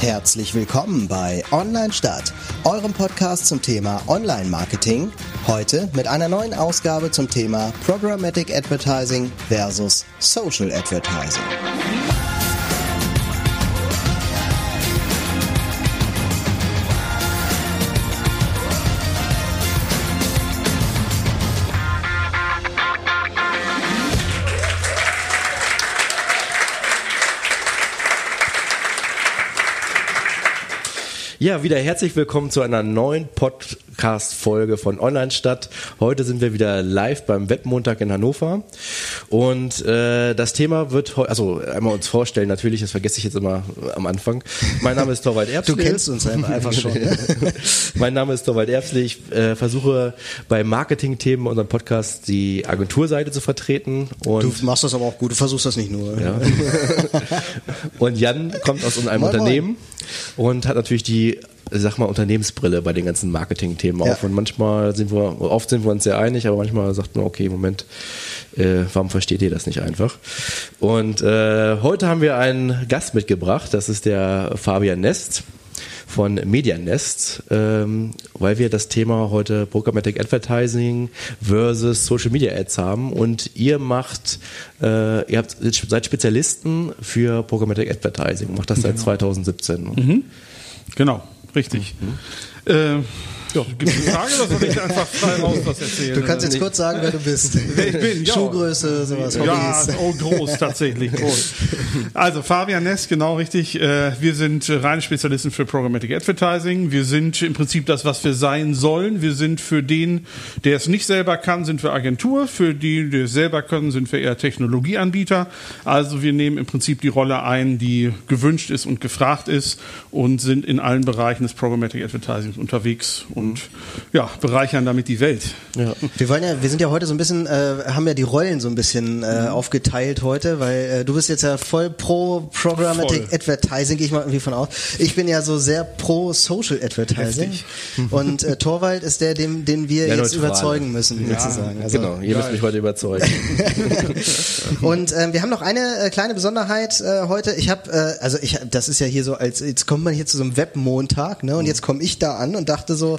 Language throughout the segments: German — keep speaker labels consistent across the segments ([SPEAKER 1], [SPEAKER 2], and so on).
[SPEAKER 1] Herzlich willkommen bei Online Stadt, eurem Podcast zum Thema Online Marketing. Heute mit einer neuen Ausgabe zum Thema Programmatic Advertising versus Social Advertising.
[SPEAKER 2] Ja, wieder herzlich willkommen zu einer neuen Podcast-Folge von Online Stadt. Heute sind wir wieder live beim Webmontag in Hannover. Und äh, das Thema wird heute, also einmal uns vorstellen, natürlich, das vergesse ich jetzt immer am Anfang. Mein Name ist Torwald Erbsli.
[SPEAKER 1] Du kennst uns einfach schon. Ne?
[SPEAKER 2] mein Name ist Torwald Erbsli. Ich äh, versuche bei Marketing-Themen unserem Podcast die Agenturseite zu vertreten.
[SPEAKER 1] Und du machst das aber auch gut, du versuchst das nicht nur. Ja.
[SPEAKER 2] und Jan kommt aus einem moin, Unternehmen moin. und hat natürlich die sag mal, Unternehmensbrille bei den ganzen Marketing-Themen ja. auf. Und manchmal sind wir, oft sind wir uns sehr einig, aber manchmal sagt man, okay, Moment, äh, warum versteht ihr das nicht einfach? Und äh, heute haben wir einen Gast mitgebracht, das ist der Fabian Nest von Medianest, ähm, weil wir das Thema heute Programmatic Advertising versus Social Media Ads haben und ihr macht, äh, ihr habt, seid Spezialisten für Programmatic Advertising, macht das seit genau. 2017.
[SPEAKER 3] Mhm. Genau, richtig. Mhm. Äh, ja, gibt es eine Frage oder soll ich einfach frei raus was erzählen?
[SPEAKER 1] Du kannst jetzt kurz sagen, wer du bist.
[SPEAKER 3] Wer ich bin, ja.
[SPEAKER 1] Schuhgröße, sowas.
[SPEAKER 3] Ja, oh, groß, tatsächlich, groß. Also, Fabian Ness, genau richtig. Äh, wir sind reine Spezialisten für Programmatic Advertising. Wir sind im Prinzip das, was wir sein sollen. Wir sind für den, der es nicht selber kann, sind wir Agentur. Für die, die es selber können, sind wir eher Technologieanbieter. Also, wir nehmen im Prinzip die Rolle ein, die gewünscht ist und gefragt ist und sind in allen Bereichen des Programmatic Advertising unterwegs und ja, bereichern damit die Welt.
[SPEAKER 1] Ja. Wir wollen ja, wir sind ja heute so ein bisschen, äh, haben ja die Rollen so ein bisschen äh, mhm. aufgeteilt heute, weil äh, du bist jetzt ja voll pro Programmatic voll. Advertising, gehe ich mal irgendwie von aus. Ich bin ja so sehr pro Social Advertising. Heftig. Und äh, Torwald ist der, den, den wir ja, jetzt neutral. überzeugen müssen, ja, sozusagen.
[SPEAKER 2] Also, genau, ihr müsst mich heute überzeugen.
[SPEAKER 1] und ähm, wir haben noch eine äh, kleine Besonderheit äh, heute. Ich habe, äh, also ich, das ist ja hier so als, jetzt kommt man hier zu so einem Webmontag, ne? Und mhm. jetzt komme ich da an und dachte so,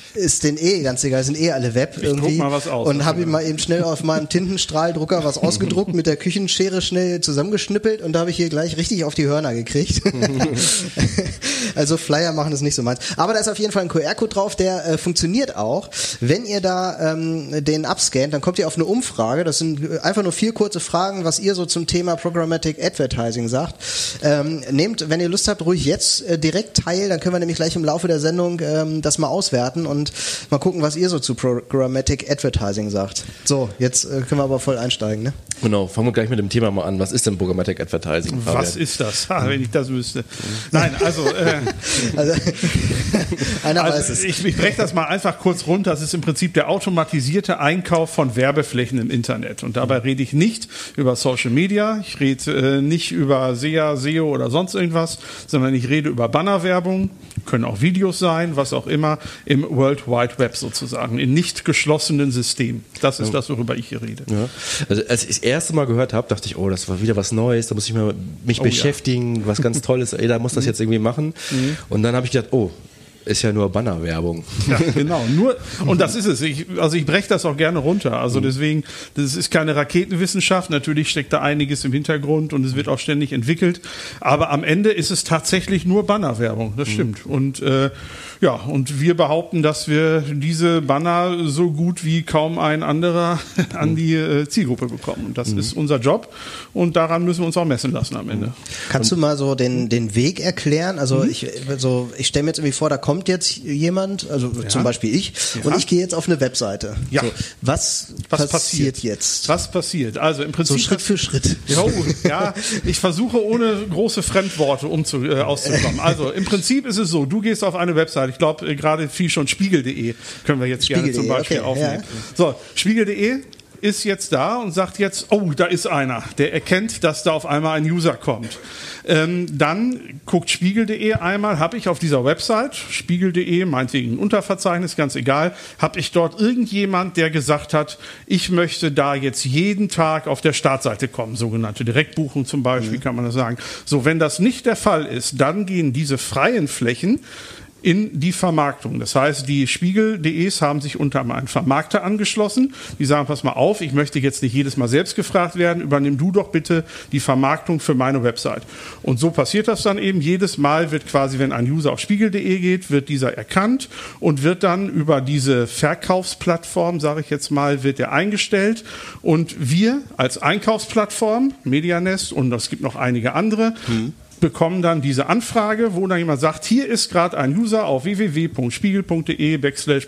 [SPEAKER 1] ist den eh ganz egal, sind eh alle Web
[SPEAKER 3] ich
[SPEAKER 1] irgendwie.
[SPEAKER 3] Druck mal was aus,
[SPEAKER 1] und habe ihm mal eben schnell auf meinem Tintenstrahldrucker was ausgedruckt, mit der Küchenschere schnell zusammengeschnippelt und da habe ich hier gleich richtig auf die Hörner gekriegt. also Flyer machen das nicht so meins. Aber da ist auf jeden Fall ein QR-Code drauf, der äh, funktioniert auch. Wenn ihr da ähm, den abscannt, dann kommt ihr auf eine Umfrage. Das sind äh, einfach nur vier kurze Fragen, was ihr so zum Thema Programmatic Advertising sagt. Ähm, nehmt, wenn ihr Lust habt, ruhig jetzt äh, direkt teil, dann können wir nämlich gleich im Laufe der Sendung ähm, das mal auswerten und und mal gucken, was ihr so zu Programmatic Advertising sagt. So, jetzt äh, können wir aber voll einsteigen, ne?
[SPEAKER 2] Genau, fangen wir gleich mit dem Thema mal an. Was ist denn Programmatic Advertising?
[SPEAKER 3] Fabian? Was ist das? Ha, wenn ich das wüsste. Nein, also, äh, also einer also weiß es. Ich, ich breche das mal einfach kurz runter. Das ist im Prinzip der automatisierte Einkauf von Werbeflächen im Internet. Und dabei rede ich nicht über Social Media, ich rede äh, nicht über SEA, SEO oder sonst irgendwas, sondern ich rede über Bannerwerbung, können auch Videos sein, was auch immer, im World Wide Web sozusagen, in nicht geschlossenen Systemen. Das ist ja. das, worüber ich hier rede.
[SPEAKER 2] Ja. Also als ich das erste Mal gehört habe, dachte ich, oh, das war wieder was Neues, da muss ich mal mich oh, beschäftigen, ja. was ganz Tolles, ey, da muss das jetzt irgendwie machen. Mhm. Und dann habe ich gedacht, oh, ist ja nur Bannerwerbung.
[SPEAKER 3] Ja, genau. Nur, und das ist es. Ich, also ich breche das auch gerne runter. Also mhm. deswegen, das ist keine Raketenwissenschaft. Natürlich steckt da einiges im Hintergrund und es wird auch ständig entwickelt. Aber am Ende ist es tatsächlich nur Bannerwerbung. Das mhm. stimmt. Und äh, ja, und wir behaupten, dass wir diese Banner so gut wie kaum ein anderer an die äh, Zielgruppe bekommen. Und das mhm. ist unser Job und daran müssen wir uns auch messen lassen am Ende.
[SPEAKER 1] Kannst du mal so den, den Weg erklären? Also mhm. ich, so, ich stelle mir jetzt irgendwie vor, da kommt jetzt jemand, also ja. zum Beispiel ich, ja. und ich gehe jetzt auf eine Webseite. Ja. So, was, was passiert, passiert, jetzt?
[SPEAKER 3] Was passiert? Also im Prinzip.
[SPEAKER 1] So Schritt für Schritt.
[SPEAKER 3] Jo, ja, ich versuche ohne große Fremdworte umzu, äh, auszukommen. Also im Prinzip ist es so, du gehst auf eine Webseite, ich glaube, äh, gerade viel schon spiegel.de können wir jetzt gerne zum Beispiel okay, aufnehmen. Ja. So, spiegel.de ist jetzt da und sagt jetzt, oh, da ist einer, der erkennt, dass da auf einmal ein User kommt. Ähm, dann guckt spiegel.de einmal, habe ich auf dieser Website, spiegel.de, meinetwegen ein Unterverzeichnis, ganz egal, habe ich dort irgendjemand, der gesagt hat, ich möchte da jetzt jeden Tag auf der Startseite kommen, sogenannte Direktbuchung zum Beispiel, mhm. kann man das sagen. So, wenn das nicht der Fall ist, dann gehen diese freien Flächen in die Vermarktung. Das heißt, die Spiegel.de's haben sich unter einen Vermarkter angeschlossen. Die sagen, pass mal auf, ich möchte jetzt nicht jedes Mal selbst gefragt werden, übernimm du doch bitte die Vermarktung für meine Website. Und so passiert das dann eben. Jedes Mal wird quasi, wenn ein User auf Spiegel.de geht, wird dieser erkannt und wird dann über diese Verkaufsplattform, sage ich jetzt mal, wird er eingestellt. Und wir als Einkaufsplattform, Medianest und es gibt noch einige andere, mhm bekommen dann diese Anfrage, wo dann jemand sagt, hier ist gerade ein User auf www.spiegel.de backslash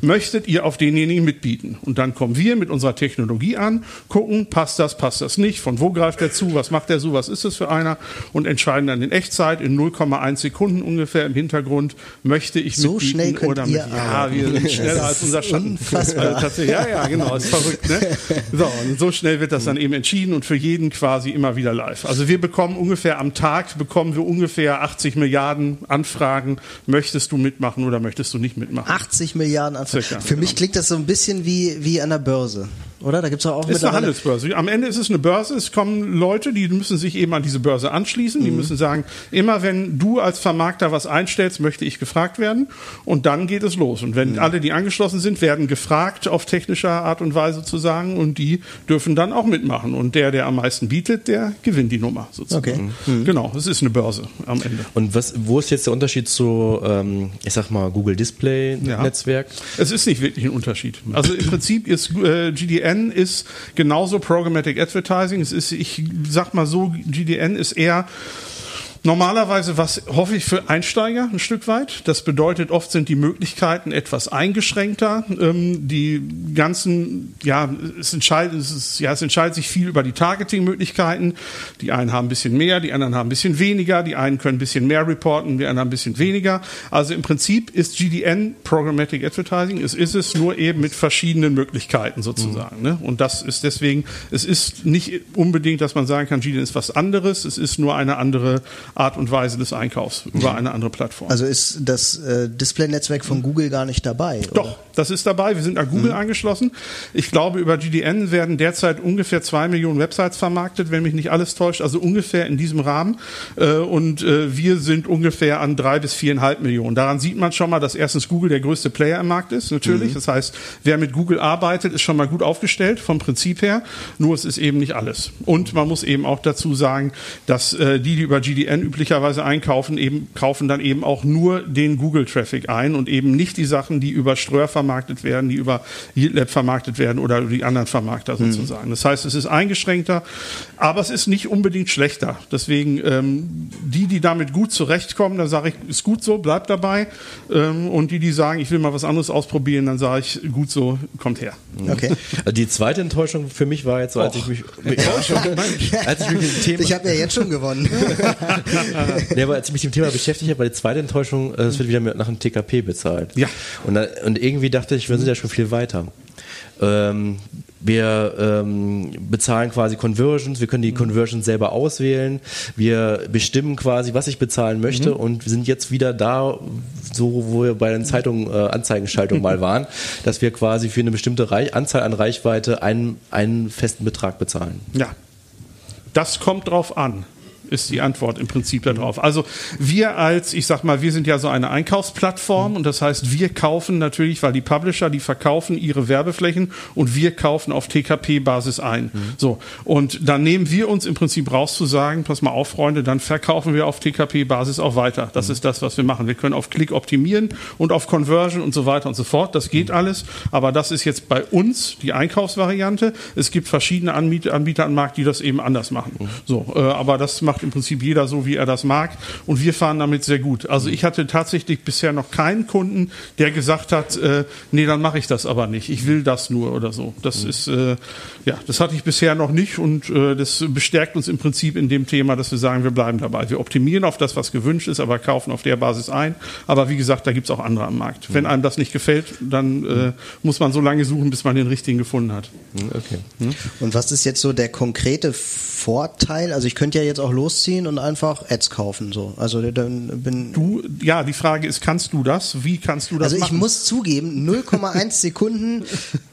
[SPEAKER 3] möchtet ihr auf denjenigen mitbieten? Und dann kommen wir mit unserer Technologie an, gucken, passt das, passt das nicht, von wo greift der zu, was macht der so, was ist das für einer und entscheiden dann in Echtzeit in 0,1 Sekunden ungefähr im Hintergrund, möchte ich
[SPEAKER 1] so mitbieten schnell könnt
[SPEAKER 3] oder
[SPEAKER 1] mit,
[SPEAKER 3] Ja, wir sind schneller als unser Schatten. Also, ja, ja, genau, ist verrückt. Ne? So, und so schnell wird das dann eben entschieden und für jeden quasi immer wieder live. Also wir bekommen ungefähr am Tag bekommen wir ungefähr 80 Milliarden Anfragen. Möchtest du mitmachen oder möchtest du nicht mitmachen?
[SPEAKER 1] 80 Milliarden Anfragen. Circa, Für genau. mich klingt das so ein bisschen wie, wie an der Börse. Oder? Da gibt es auch
[SPEAKER 3] ist eine Handelsbörse. Am Ende ist es eine Börse. Es kommen Leute, die müssen sich eben an diese Börse anschließen. Die mhm. müssen sagen, immer wenn du als Vermarkter was einstellst, möchte ich gefragt werden. Und dann geht es los. Und wenn mhm. alle, die angeschlossen sind, werden gefragt, auf technischer Art und Weise zu sagen. Und die dürfen dann auch mitmachen. Und der, der am meisten bietet, der gewinnt die Nummer sozusagen. Okay. Mhm. Genau, es ist eine Börse am Ende.
[SPEAKER 2] Und was, wo ist jetzt der Unterschied zu, ähm, ich sag mal, Google Display Netzwerk? Ja.
[SPEAKER 3] Es ist nicht wirklich ein Unterschied. Also im Prinzip ist äh, GDN GDN ist genauso Programmatic Advertising. Es ist, ich sag mal so, GDN ist eher Normalerweise was hoffe ich für Einsteiger ein Stück weit. Das bedeutet, oft sind die Möglichkeiten etwas eingeschränkter. Ähm, die ganzen, ja, es entscheidet, es ist, ja, es entscheidet sich viel über die Targeting-Möglichkeiten. Die einen haben ein bisschen mehr, die anderen haben ein bisschen weniger, die einen können ein bisschen mehr reporten, die anderen ein bisschen weniger. Also im Prinzip ist GDN Programmatic Advertising. Es ist es nur eben mit verschiedenen Möglichkeiten sozusagen. Mhm. Ne? Und das ist deswegen, es ist nicht unbedingt, dass man sagen kann, GDN ist was anderes. Es ist nur eine andere Art und Weise des Einkaufs über eine andere Plattform.
[SPEAKER 1] Also ist das äh, Display-Netzwerk von Google gar nicht dabei?
[SPEAKER 3] Oder? Doch, das ist dabei. Wir sind an Google mhm. angeschlossen. Ich glaube, über GDN werden derzeit ungefähr zwei Millionen Websites vermarktet, wenn mich nicht alles täuscht. Also ungefähr in diesem Rahmen. Äh, und äh, wir sind ungefähr an drei bis viereinhalb Millionen. Daran sieht man schon mal, dass erstens Google der größte Player im Markt ist, natürlich. Mhm. Das heißt, wer mit Google arbeitet, ist schon mal gut aufgestellt vom Prinzip her. Nur es ist eben nicht alles. Und man muss eben auch dazu sagen, dass äh, die, die über GDN üblicherweise einkaufen, eben kaufen dann eben auch nur den Google-Traffic ein und eben nicht die Sachen, die über Ströer vermarktet werden, die über YieldLab vermarktet werden oder die anderen Vermarkter mhm. sozusagen. Mhm. Das heißt, es ist eingeschränkter, aber es ist nicht unbedingt schlechter. Deswegen ähm, die, die damit gut zurechtkommen, da sage ich, ist gut so, bleibt dabei. Ähm, und die, die sagen, ich will mal was anderes ausprobieren, dann sage ich, gut so, kommt her.
[SPEAKER 2] Okay. Die zweite Enttäuschung für mich war jetzt so, als Och. ich mich,
[SPEAKER 1] als ich mich mit dem Thema. Ich habe ja jetzt schon gewonnen.
[SPEAKER 2] nee, aber als ich mich mit dem Thema beschäftigt habe, war die zweite Enttäuschung, äh, es wird wieder nach einem TKP bezahlt.
[SPEAKER 3] Ja.
[SPEAKER 2] Und, und irgendwie dachte ich, wir sind ja schon viel weiter. Ähm, wir ähm, bezahlen quasi Conversions, wir können die Conversions selber auswählen, wir bestimmen quasi, was ich bezahlen möchte mhm. und wir sind jetzt wieder da, so wo wir bei den Zeitungen äh, Anzeigenschaltung mal waren, dass wir quasi für eine bestimmte Reich Anzahl an Reichweite einen, einen festen Betrag bezahlen.
[SPEAKER 3] Ja, das kommt drauf an ist die Antwort im Prinzip darauf. Also wir als, ich sag mal, wir sind ja so eine Einkaufsplattform und das heißt, wir kaufen natürlich, weil die Publisher, die verkaufen ihre Werbeflächen und wir kaufen auf TKP-Basis ein. Mhm. So. Und dann nehmen wir uns im Prinzip raus zu sagen, pass mal auf, Freunde, dann verkaufen wir auf TKP-Basis auch weiter. Das mhm. ist das, was wir machen. Wir können auf Klick optimieren und auf Conversion und so weiter und so fort. Das geht mhm. alles. Aber das ist jetzt bei uns die Einkaufsvariante. Es gibt verschiedene Anbieter, Anbieter am Markt, die das eben anders machen. Mhm. So. Äh, aber das macht macht im Prinzip jeder so, wie er das mag. Und wir fahren damit sehr gut. Also ich hatte tatsächlich bisher noch keinen Kunden, der gesagt hat, äh, nee, dann mache ich das aber nicht. Ich will das nur oder so. Das mhm. ist, äh, ja, das hatte ich bisher noch nicht und äh, das bestärkt uns im Prinzip in dem Thema, dass wir sagen, wir bleiben dabei. Wir optimieren auf das, was gewünscht ist, aber kaufen auf der Basis ein. Aber wie gesagt, da gibt es auch andere am Markt. Mhm. Wenn einem das nicht gefällt, dann äh, muss man so lange suchen, bis man den richtigen gefunden hat.
[SPEAKER 1] Mhm, okay. Hm? Und was ist jetzt so der konkrete Vorteil? Also ich könnte ja jetzt auch losziehen und einfach Ads kaufen. So. Also dann bin
[SPEAKER 3] du, ja, die Frage ist, kannst du das? Wie kannst du das
[SPEAKER 1] Also ich
[SPEAKER 3] machen?
[SPEAKER 1] muss zugeben, 0,1 Sekunden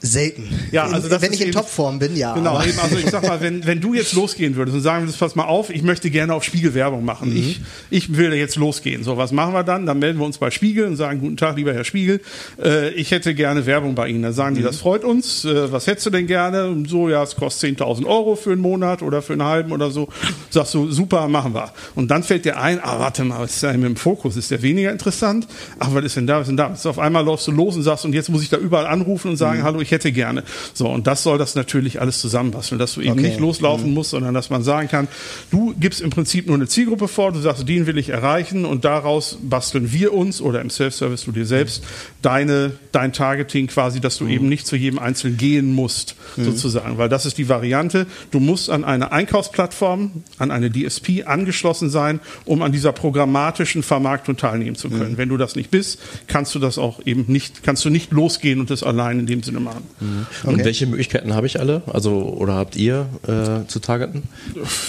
[SPEAKER 1] selten.
[SPEAKER 3] Ja, also das
[SPEAKER 1] wenn ich in Topform bin, ja.
[SPEAKER 3] Genau, eben, also ich sag mal, wenn, wenn du jetzt losgehen würdest und sagen würdest, pass mal auf, ich möchte gerne auf Spiegel Werbung machen. Mhm. Ich, ich will jetzt losgehen. So, was machen wir dann? Dann melden wir uns bei Spiegel und sagen, guten Tag, lieber Herr Spiegel, äh, ich hätte gerne Werbung bei Ihnen. Dann sagen mhm. die, das freut uns. Äh, was hättest du denn gerne? Und so, ja, es kostet 10.000 Euro für einen Monat oder für einen halben oder so. Sagst du, super, machen wir. Und dann fällt dir ein, ah, warte mal, was ist denn mit dem Fokus? Ist der weniger interessant? Ach, was ist denn da? Was ist denn da? Ist auf einmal läufst du los und sagst, und jetzt muss ich da überall anrufen und sagen, mhm. hallo, ich hätte gerne. So, und das soll das natürlich alles zusammenbasteln, dass du eben okay. nicht loslaufen mhm. musst, sondern dass man sagen kann, du gibst im Prinzip nur eine Zielgruppe vor, du sagst, den will ich erreichen und daraus basteln wir uns oder im Self-Service du dir selbst deine, dein Targeting quasi, dass du mhm. eben nicht zu jedem Einzelnen gehen musst, mhm. sozusagen, weil das ist die Variante. Du musst an eine Einkaufsplattform, an eine DSP angeschlossen sein, um an dieser programmatischen Vermarktung teilnehmen zu können. Mhm. Wenn du das nicht bist, kannst du das auch eben nicht, kannst du nicht losgehen und das allein in dem Sinne machen.
[SPEAKER 2] Mhm. Okay. Und welche Möglichkeiten habe ich alle? Also, oder habt ihr äh, zu targeten?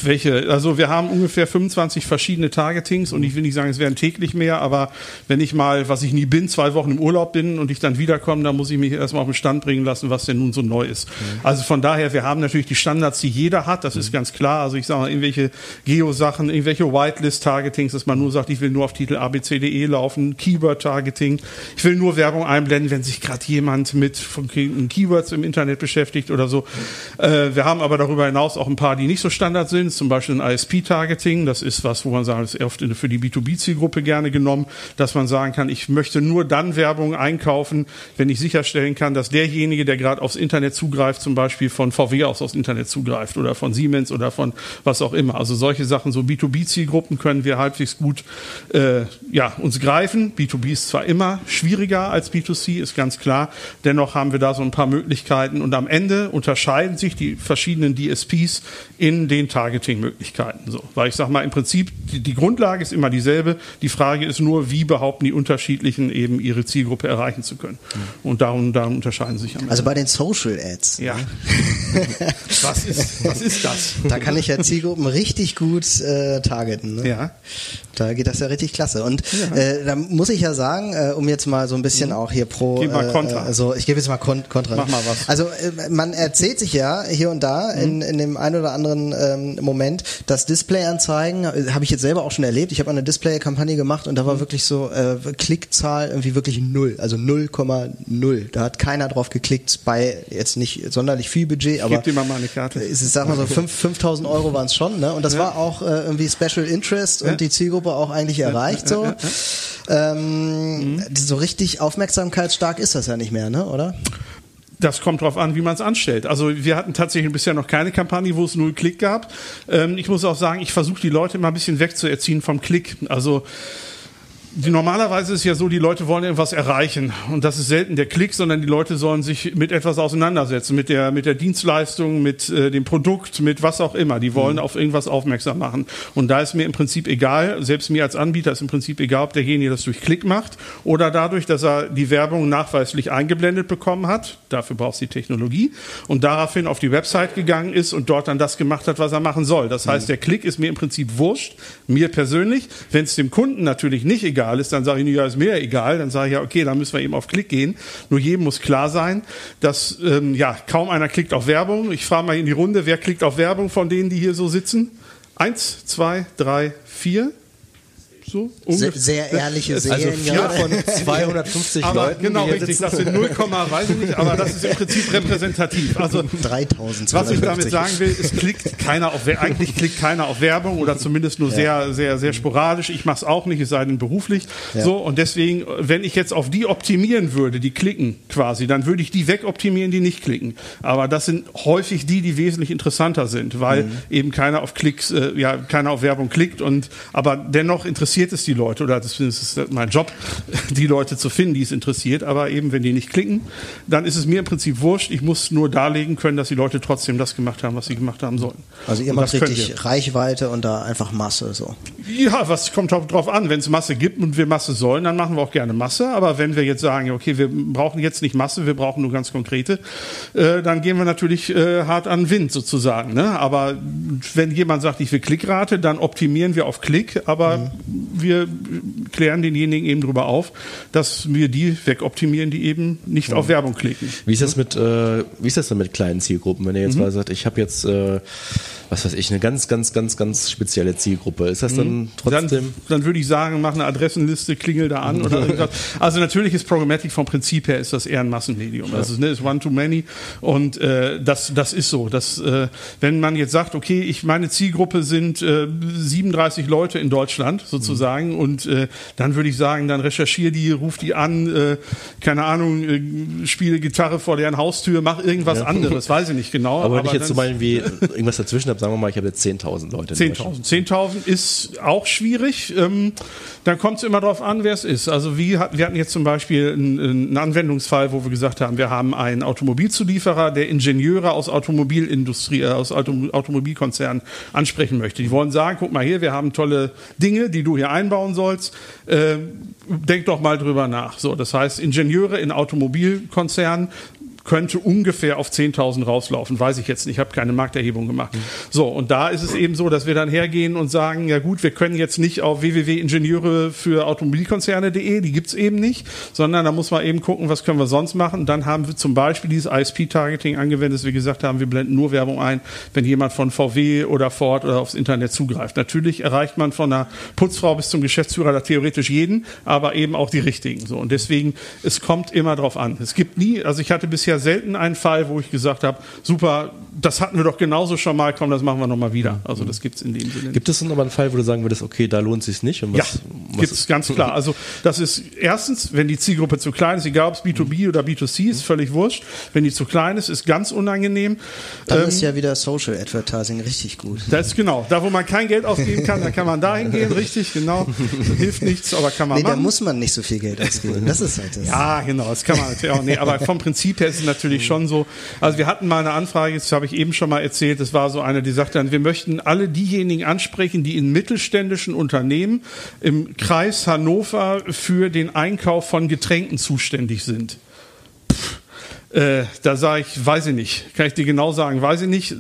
[SPEAKER 3] Welche? Also, wir haben ungefähr 25 verschiedene Targetings und ich will nicht sagen, es wären täglich mehr, aber wenn ich mal, was ich nie bin, zwei Wochen im Urlaub bin und ich dann wiederkomme, dann muss ich mich erstmal auf den Stand bringen lassen, was denn nun so neu ist. Mhm. Also von daher, wir haben natürlich die Standards, die jeder hat, das mhm. ist ganz klar. Also ich sage mal, irgendwelche Geo-Sachen, irgendwelche Whitelist-Targetings, dass man nur sagt, ich will nur auf Titel ABCDE laufen, Keyword-Targeting. Ich will nur Werbung einblenden, wenn sich gerade jemand mit Keywords im Internet beschäftigt oder so. Äh, wir haben aber darüber hinaus auch ein paar, die nicht so Standard sind, zum Beispiel ein ISP-Targeting. Das ist was, wo man sagt, das ist oft für die B2B-Zielgruppe gerne genommen, dass man sagen kann, ich möchte nur dann Werbung einkaufen, wenn ich sicherstellen kann, dass derjenige, der gerade aufs Internet zugreift, zum Beispiel von VW aus aufs Internet zugreift oder von Siemens oder von was auch immer. Also solche Sachen, so B2B-Zielgruppen können wir halbwegs gut äh, ja, uns greifen. B2B ist zwar immer schwieriger als B2C, ist ganz klar. Dennoch haben wir da so ein paar Möglichkeiten und am Ende unterscheiden sich die verschiedenen DSPs in den Targeting-Möglichkeiten. So, weil ich sage mal, im Prinzip, die, die Grundlage ist immer dieselbe. Die Frage ist nur, wie behaupten die unterschiedlichen eben ihre Zielgruppe erreichen zu können. Mhm. Und darum, darum unterscheiden sich
[SPEAKER 1] am Also bei den Social Ads.
[SPEAKER 3] Ja. was, ist, was ist das?
[SPEAKER 1] Da kann ich ja Zielgruppen richtig gut äh, targeten. Ne?
[SPEAKER 3] Ja.
[SPEAKER 1] Da geht das ja richtig klasse. Und ja. äh, da muss ich ja sagen, äh, um jetzt mal so ein bisschen mhm. auch hier pro.
[SPEAKER 3] Gib mal Kontra.
[SPEAKER 1] Äh, also ich gebe jetzt mal Kon Kontra.
[SPEAKER 3] Mach mal was.
[SPEAKER 1] Also äh, man erzählt sich ja hier und da mhm. in, in dem einen oder anderen ähm, Moment, dass Displayanzeigen, äh, habe ich jetzt selber auch schon erlebt. Ich habe eine Display-Kampagne gemacht und da war mhm. wirklich so äh, Klickzahl irgendwie wirklich null, also 0,0. Da hat keiner drauf geklickt bei jetzt nicht sonderlich viel Budget, aber.
[SPEAKER 3] Gib dir mal meine Karte.
[SPEAKER 1] Ich sag mal so 5000 Euro waren es schon, ne? Und das ja. war auch äh, irgendwie Special Interest ja. und die Zielgruppe Zielgruppe auch eigentlich erreicht. So, ähm, mhm. so richtig aufmerksamkeitsstark ist das ja nicht mehr, ne? Oder?
[SPEAKER 3] Das kommt drauf an, wie man es anstellt. Also wir hatten tatsächlich bisher noch keine Kampagne, wo es null Klick gab. Ähm, ich muss auch sagen, ich versuche die Leute immer ein bisschen wegzuerziehen vom Klick. Also die, normalerweise ist es ja so, die Leute wollen irgendwas erreichen. Und das ist selten der Klick, sondern die Leute sollen sich mit etwas auseinandersetzen, mit der, mit der Dienstleistung, mit äh, dem Produkt, mit was auch immer. Die wollen mhm. auf irgendwas aufmerksam machen. Und da ist mir im Prinzip egal, selbst mir als Anbieter ist im Prinzip egal, ob derjenige das durch Klick macht oder dadurch, dass er die Werbung nachweislich eingeblendet bekommen hat. Dafür braucht es die Technologie. Und daraufhin auf die Website gegangen ist und dort dann das gemacht hat, was er machen soll. Das heißt, mhm. der Klick ist mir im Prinzip wurscht, mir persönlich. Wenn es dem Kunden natürlich nicht egal egal ist, dann sage ich, ja, ist mir egal. Dann sage ich ja, okay, dann müssen wir eben auf Klick gehen. Nur jedem muss klar sein, dass ähm, ja kaum einer klickt auf Werbung. Ich frage mal in die Runde, wer klickt auf Werbung von denen, die hier so sitzen? Eins, zwei, drei, vier. So,
[SPEAKER 1] sehr, sehr ehrliche Serien.
[SPEAKER 2] Also vier
[SPEAKER 1] ja.
[SPEAKER 2] von 250
[SPEAKER 3] aber
[SPEAKER 2] Leuten.
[SPEAKER 3] genau
[SPEAKER 2] die hier
[SPEAKER 3] richtig,
[SPEAKER 2] sitzen.
[SPEAKER 3] das sind 0, weiß ich nicht, aber das ist im Prinzip repräsentativ. Also
[SPEAKER 1] 3000.
[SPEAKER 3] was ich damit sagen will, es klickt keiner auf eigentlich klickt keiner auf Werbung oder zumindest nur sehr sehr sehr sporadisch. Ich mache es auch nicht, es sei denn beruflich.
[SPEAKER 1] Ja.
[SPEAKER 3] So und deswegen, wenn ich jetzt auf die optimieren würde, die klicken quasi, dann würde ich die wegoptimieren, die nicht klicken. Aber das sind häufig die, die wesentlich interessanter sind, weil
[SPEAKER 1] Mhm.
[SPEAKER 3] eben keiner auf Klicks, äh, ja keiner auf Werbung klickt und aber dennoch interessiert es die Leute oder das ist mein Job, die Leute zu finden, die es interessiert. Aber eben wenn die nicht klicken, dann ist es mir im Prinzip wurscht. Ich muss nur darlegen können, dass die Leute trotzdem das gemacht haben, was sie gemacht haben sollen.
[SPEAKER 1] Also ihr macht richtig Reichweite und da einfach Masse so.
[SPEAKER 3] Ja, was kommt drauf an? Wenn es Masse gibt und wir Masse sollen, dann machen wir auch gerne Masse. Aber wenn wir jetzt sagen, okay, wir brauchen jetzt nicht Masse, wir brauchen nur ganz konkrete, äh, dann gehen wir natürlich äh, hart an Wind sozusagen. Ne? Aber wenn jemand sagt, ich will Klickrate, dann optimieren wir auf Klick, aber wir klären denjenigen eben darüber auf, dass wir die wegoptimieren, die eben nicht auf Werbung klicken.
[SPEAKER 2] Wie ist das mit, äh, wie ist das denn mit kleinen Zielgruppen? Wenn ihr
[SPEAKER 3] Mhm.
[SPEAKER 2] jetzt mal sagt, ich habe jetzt, äh, was weiß ich, eine ganz, ganz, ganz, ganz spezielle Zielgruppe. Ist das dann trotzdem?
[SPEAKER 3] Dann, dann würde ich sagen, mach eine Adressenliste, klingel da an oder. Also natürlich ist Programmatic vom Prinzip her ist das eher ein Massenmedium. Also es ist one to many und äh, das, das ist so. Dass, äh, wenn man jetzt sagt, okay, ich meine Zielgruppe sind äh, 37 Leute in Deutschland sozusagen und äh, dann würde ich sagen, dann recherchiere die, ruf die an, äh, keine Ahnung, äh, spiele Gitarre vor deren Haustür, mach irgendwas anderes, weiß ich nicht genau.
[SPEAKER 2] aber wenn ich jetzt so mal irgendwie irgendwas dazwischen habe, sagen wir mal, ich habe jetzt 10.000 Leute. in Deutschland.
[SPEAKER 3] 10.000. 10.000 ist auch schwierig. Ähm, dann kommt es immer darauf an, wer es ist. Also wie wir hatten jetzt zum Beispiel einen, einen Anwendungsfall, wo wir gesagt haben, wir haben einen Automobilzulieferer, der Ingenieure aus Automobilindustrie, äh, aus Auto, Automobilkonzernen ansprechen möchte. Die wollen sagen, guck mal hier, wir haben tolle Dinge, die du hier einbauen sollst. Äh, denk doch mal drüber nach. So, das heißt, Ingenieure in Automobilkonzernen könnte ungefähr auf 10.000 rauslaufen. Weiß ich jetzt nicht, ich habe keine Markterhebung gemacht. So, und da ist es eben so, dass wir dann hergehen und sagen, ja gut, wir können jetzt nicht auf www.ingenieure für Automobilkonzerne.de, die gibt's eben nicht, sondern da muss man eben gucken, was können wir sonst machen. Dann haben wir zum Beispiel dieses ISP-Targeting angewendet, dass wir gesagt haben, wir blenden nur Werbung ein, wenn jemand von VW oder Ford oder aufs Internet zugreift. Natürlich erreicht man von einer Putzfrau bis zum Geschäftsführer da theoretisch jeden, aber eben auch die richtigen. So, und deswegen, es kommt immer drauf an. Es gibt nie, also ich hatte bisher selten einen Fall, wo ich gesagt habe, super, das hatten wir doch genauso schon mal, komm, das machen wir nochmal wieder. Also das gibt's in dem Sinne.
[SPEAKER 2] Gibt es dann aber einen Fall, wo du sagen würdest, okay, da lohnt es sich nicht? Und
[SPEAKER 3] Ja, gibt es ganz klar. Also das ist erstens, wenn die Zielgruppe zu klein ist, egal ob es B2B oder B2C ist, völlig wurscht. Wenn die zu klein ist, ist ganz unangenehm.
[SPEAKER 1] Dann
[SPEAKER 3] Ähm,
[SPEAKER 1] ist ja wieder Social Advertising richtig gut.
[SPEAKER 3] das ist genau. Da, wo man kein Geld ausgeben kann, da kann man da hingehen, richtig, genau. Hilft nichts, aber kann man
[SPEAKER 1] Nee, da
[SPEAKER 3] machen.
[SPEAKER 1] muss man nicht so viel Geld ausgeben. Das ist halt das.
[SPEAKER 3] Ja, genau, das kann man natürlich auch. Nee, aber vom Prinzip her ist es natürlich schon so. Also wir hatten mal eine Anfrage, das habe ich eben schon mal erzählt, das war so eine, die sagte dann, wir möchten alle diejenigen ansprechen, die in mittelständischen Unternehmen im Kreis Hannover für den Einkauf von Getränken zuständig sind. Äh, da sage ich, weiß ich nicht. Kann ich dir genau sagen, weiß ich nicht.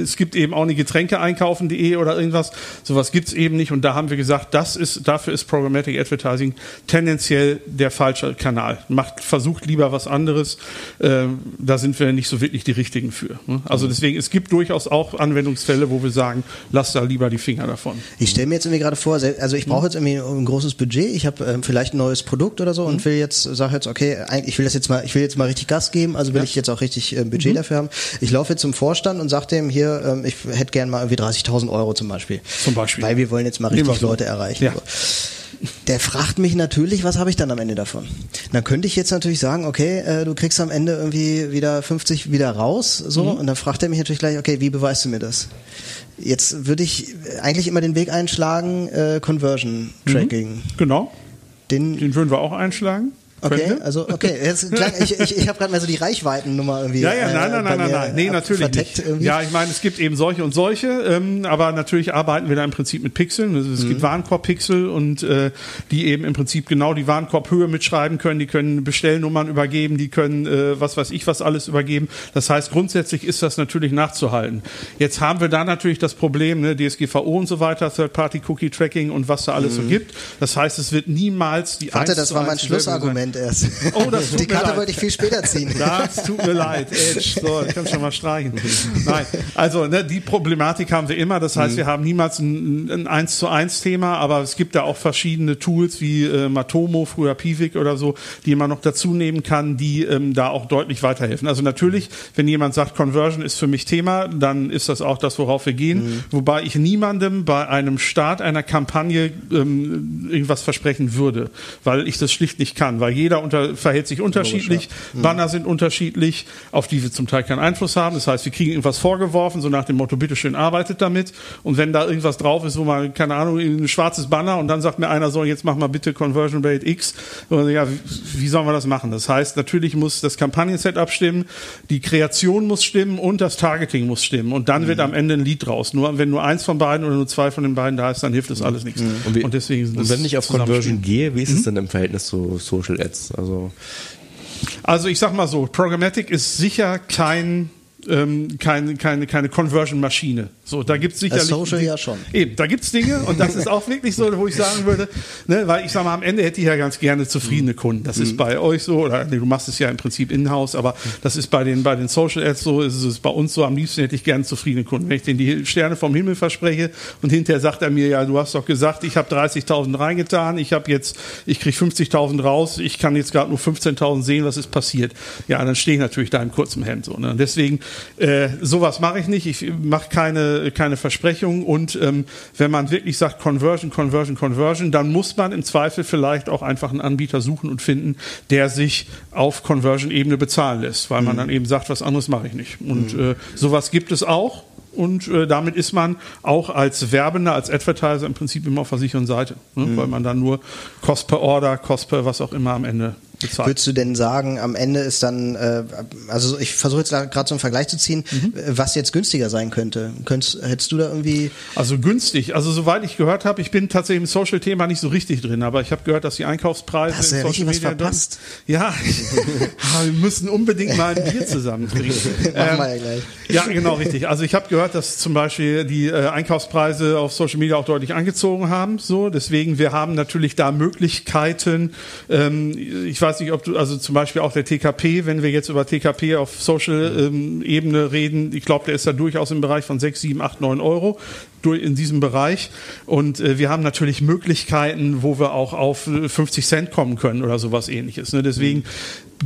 [SPEAKER 3] Es gibt eben auch nicht Getränkeeinkaufen.de oder irgendwas. Sowas gibt's eben nicht. Und da haben wir gesagt, das ist, dafür ist Programmatic Advertising tendenziell der falsche Kanal. Macht, versucht lieber was anderes. Ähm, da sind wir nicht so wirklich die richtigen für. ne? Also deswegen, es gibt durchaus auch Anwendungsfälle, wo wir sagen, lass da lieber die Finger davon.
[SPEAKER 1] Ich stelle mir jetzt irgendwie gerade vor, also ich
[SPEAKER 3] Mhm.
[SPEAKER 1] brauche jetzt irgendwie ein großes Budget, ich habe ähm, vielleicht ein neues Produkt oder so
[SPEAKER 3] Mhm.
[SPEAKER 1] und will jetzt, sage jetzt, okay, ich will das jetzt mal, ich will jetzt mal richtig Gas geben, also will ich jetzt auch richtig äh,
[SPEAKER 3] Mhm.
[SPEAKER 1] Budget dafür haben. Ich laufe jetzt zum Vorstand und sage dem hier, ähm, ich hätte gern mal irgendwie 30.000 Euro zum Beispiel.
[SPEAKER 3] Zum Beispiel.
[SPEAKER 1] Weil wir wollen jetzt mal richtig. Leute erreichen.
[SPEAKER 3] Ja.
[SPEAKER 1] So. Der fragt mich natürlich, was habe ich dann am Ende davon? Dann könnte ich jetzt natürlich sagen, okay, äh, du kriegst am Ende irgendwie wieder 50 wieder raus, so,
[SPEAKER 3] Mhm.
[SPEAKER 1] und dann fragt er mich natürlich gleich, okay, wie beweist du mir das? Jetzt würde ich eigentlich immer den Weg einschlagen, äh, Conversion Tracking.
[SPEAKER 3] Genau.
[SPEAKER 1] Den,
[SPEAKER 3] Den würden wir auch einschlagen.
[SPEAKER 1] Okay,
[SPEAKER 3] Könnte.
[SPEAKER 1] also okay, jetzt klang, ich, ich, ich habe gerade mal so die Reichweitennummer irgendwie.
[SPEAKER 3] Ja, ja,
[SPEAKER 1] äh,
[SPEAKER 3] nein, nein, nein, nein, nein. Nee, natürlich nicht.
[SPEAKER 1] irgendwie.
[SPEAKER 3] Ja, ich meine, es gibt eben solche und solche, ähm, aber natürlich arbeiten wir da im Prinzip mit Pixeln. Also es
[SPEAKER 1] Mhm.
[SPEAKER 3] gibt Warenkorb-Pixel und äh, die eben im Prinzip genau die Warenkorbhöhe mitschreiben können, die können Bestellnummern übergeben, die können äh, was weiß ich was alles übergeben. Das heißt, grundsätzlich ist das natürlich nachzuhalten. Jetzt haben wir da natürlich das Problem, ne, DSGVO und so weiter, Third-Party-Cookie-Tracking und was da alles so gibt. Das heißt, es wird niemals die
[SPEAKER 1] Mhm. Warte, das war mein Schlussargument Moment erst.
[SPEAKER 3] Oh, das tut
[SPEAKER 1] Die
[SPEAKER 3] mir
[SPEAKER 1] Karte
[SPEAKER 3] leid.
[SPEAKER 1] wollte ich viel später ziehen.
[SPEAKER 3] Das tut mir leid, Edge. So, ich kann schon mal streichen. Nein, also ne, die Problematik haben wir immer. Das heißt, wir haben niemals ein, ein 1 zu 1 Thema, aber es gibt da auch verschiedene Tools wie äh, Matomo, früher Piwik oder so, die man noch dazu nehmen kann, die ähm, da auch deutlich weiterhelfen. Also natürlich, wenn jemand sagt, Conversion ist für mich Thema, dann ist das auch das, worauf wir gehen. Wobei ich niemandem bei einem Start einer Kampagne ähm, irgendwas versprechen würde, weil ich das schlicht nicht kann, weil jeder unter, verhält sich unterschiedlich, Banner sind unterschiedlich, auf die wir zum Teil keinen Einfluss haben. Das heißt, wir kriegen irgendwas vorgeworfen, so nach dem Motto, bitteschön, arbeitet damit. Und wenn da irgendwas drauf ist, wo man, keine Ahnung, ein schwarzes Banner und dann sagt mir einer so, jetzt mach mal bitte Conversion Rate X. Und ja, wie, wie sollen wir das machen? Das heißt, natürlich muss das Kampagnen-Setup stimmen, die Kreation muss stimmen und das Targeting muss stimmen. Und dann wird am Ende ein Lied draus. Nur wenn nur eins von beiden oder nur zwei von den beiden da ist, dann hilft das alles nichts.
[SPEAKER 2] Und, wie,
[SPEAKER 3] deswegen
[SPEAKER 2] und wenn ich auf. Conversion gehe, wie ist es denn im Verhältnis zu Social Ads? Also
[SPEAKER 3] Also ich sag mal so, Programmatic ist sicher kein ähm, keine, keine, keine Conversion-Maschine. So, da gibt's sicherlich.
[SPEAKER 1] Social ja schon.
[SPEAKER 3] Eben, da gibt's Dinge und das ist auch wirklich so, wo ich sagen würde, ne, weil ich sag mal, am Ende hätte ich ja ganz gerne zufriedene Kunden. Das ist bei euch so, oder nee, du machst es ja im Prinzip in-house, aber das ist bei den, bei den Social Ads so, ist es bei uns so, am liebsten hätte ich gerne zufriedene Kunden. Wenn ich denen die Sterne vom Himmel verspreche und hinterher sagt er mir, ja, du hast doch gesagt, ich habe 30.000 reingetan, ich habe jetzt, ich krieg 50.000 raus, ich kann jetzt gerade nur 15.000 sehen, was ist passiert. Ja, dann stehe ich natürlich da im kurzen Hemd so. Ne? Deswegen, äh, sowas mache ich nicht. Ich mache keine, keine Versprechungen und ähm, wenn man wirklich sagt Conversion, Conversion, Conversion, dann muss man im Zweifel vielleicht auch einfach einen Anbieter suchen und finden, der sich auf Conversion-Ebene bezahlen lässt, weil man dann eben sagt, was anderes mache ich nicht. Und äh, sowas gibt es auch. Und äh, damit ist man auch als Werbender, als Advertiser im Prinzip immer auf der sicheren Seite, ne? weil man dann nur Cost per Order, Cost per was auch immer am Ende bezahlt.
[SPEAKER 1] Würdest du denn sagen, am Ende ist dann, äh, also ich versuche jetzt gerade so einen Vergleich zu ziehen,
[SPEAKER 3] Mhm.
[SPEAKER 1] was jetzt günstiger sein könnte. Könntest, hättest du da irgendwie,
[SPEAKER 3] Also günstig. Also soweit ich gehört habe, ich bin tatsächlich im Social-Thema nicht so richtig drin, aber ich habe gehört, dass die Einkaufspreise
[SPEAKER 1] Hast du ja
[SPEAKER 3] in
[SPEAKER 1] richtig
[SPEAKER 3] Social
[SPEAKER 1] was
[SPEAKER 3] Media
[SPEAKER 1] verpasst.
[SPEAKER 3] Ja, Ah, wir müssen unbedingt mal ein Bier zusammen trinken.
[SPEAKER 1] Machen wir ja gleich.
[SPEAKER 3] Ja, genau, richtig. Also ich habe gehört, dass zum Beispiel die äh, Einkaufspreise auf Social Media auch deutlich angezogen haben. So, deswegen wir haben natürlich da Möglichkeiten. Ähm, ich weiß nicht, ob du also zum Beispiel auch der TKP, wenn wir jetzt über TKP auf Social-Ebene reden, ich glaube, der ist da durchaus im Bereich von 6, 7, 8, 9 Euro in diesem Bereich. Und äh, wir haben natürlich Möglichkeiten, wo wir auch auf äh, 50 Cent kommen können oder sowas ähnliches. Ne? Deswegen